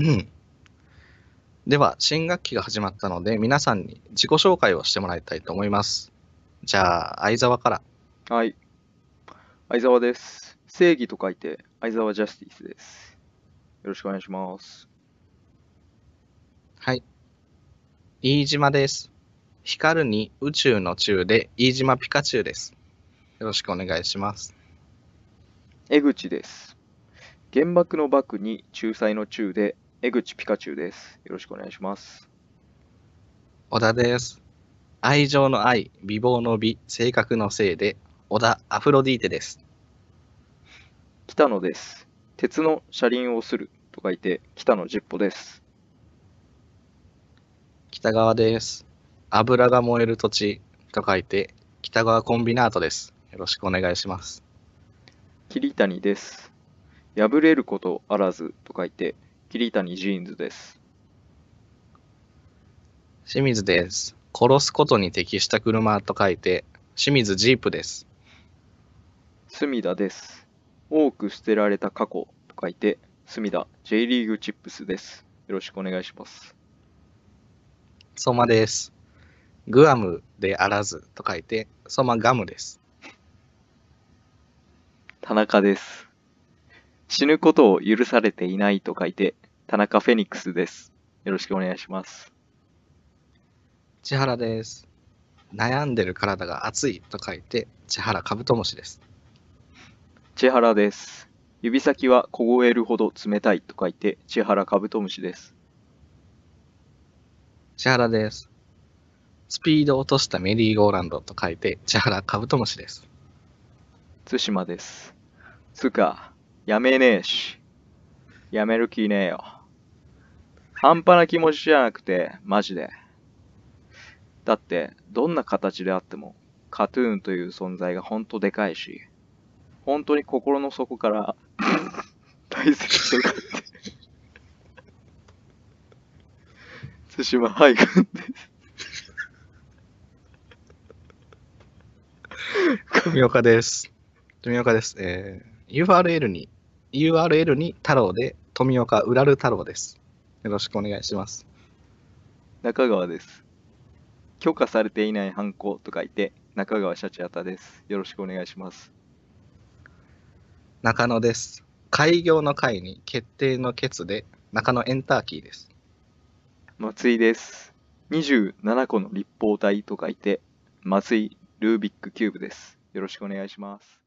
うん。では、新学期が始まったので、皆さんに自己紹介をしてもらいたいと思います。じゃあ、相沢から。はい。相沢です。正義と書いて、相沢ジャスティスです。よろしくお願いします。はい。飯島です。光るに宇宙の宙で、飯島ピカチュウです。よろしくお願いします。江口です。原爆の爆に仲裁の中で、江口ピカチュウです。よろしくお願いします。小田です。愛情の愛、美貌の美、性格の性で、小田アフロディーテです。北野です。鉄の車輪をすると書いて、北野十歩です。北川です。油が燃える土地と書いて、北川コンビナートです。よろしくお願いします。桐谷です。破れることあらずと書いて、桐谷ジーンズです。清水です。殺すことに適した車と書いて、清水ジープです。隅田です。多く捨てられた過去と書いて、隅田 J リーグチップスです。よろしくお願いします。相馬です。グアムであらずと書いて、相馬ガムです。田中です。死ぬことを許されていないと書いて、田中フェニックスです。よろしくお願いします。千原です。悩んでる体が熱いと書いて、千原カブトムシです。千原です。指先は凍えるほど冷たいと書いて、千原カブトムシです。千原です。スピードを落としたメリーゴーランドと書いて、千原カブトムシです。対馬です。つか、やめねえし。やめる気ねえよ。半端な気持ちじゃなくて、マジで。だって、どんな形であっても、カトゥーンという存在がほんとでかいし、本当に心の底から大切とかって。対馬ハイ君です。富岡です。富岡です。えー、URL に、URL に太郎で、富岡うらる太郎です。よろしくお願いします。中川です。許可されていない犯行と書いて、中川シャチハタです。よろしくお願いします。中野です。開業の会に決定の決で、中野エンターキーです。松井です。27個の立方体と書いて、松井ルービックキューブです。よろしくお願いします。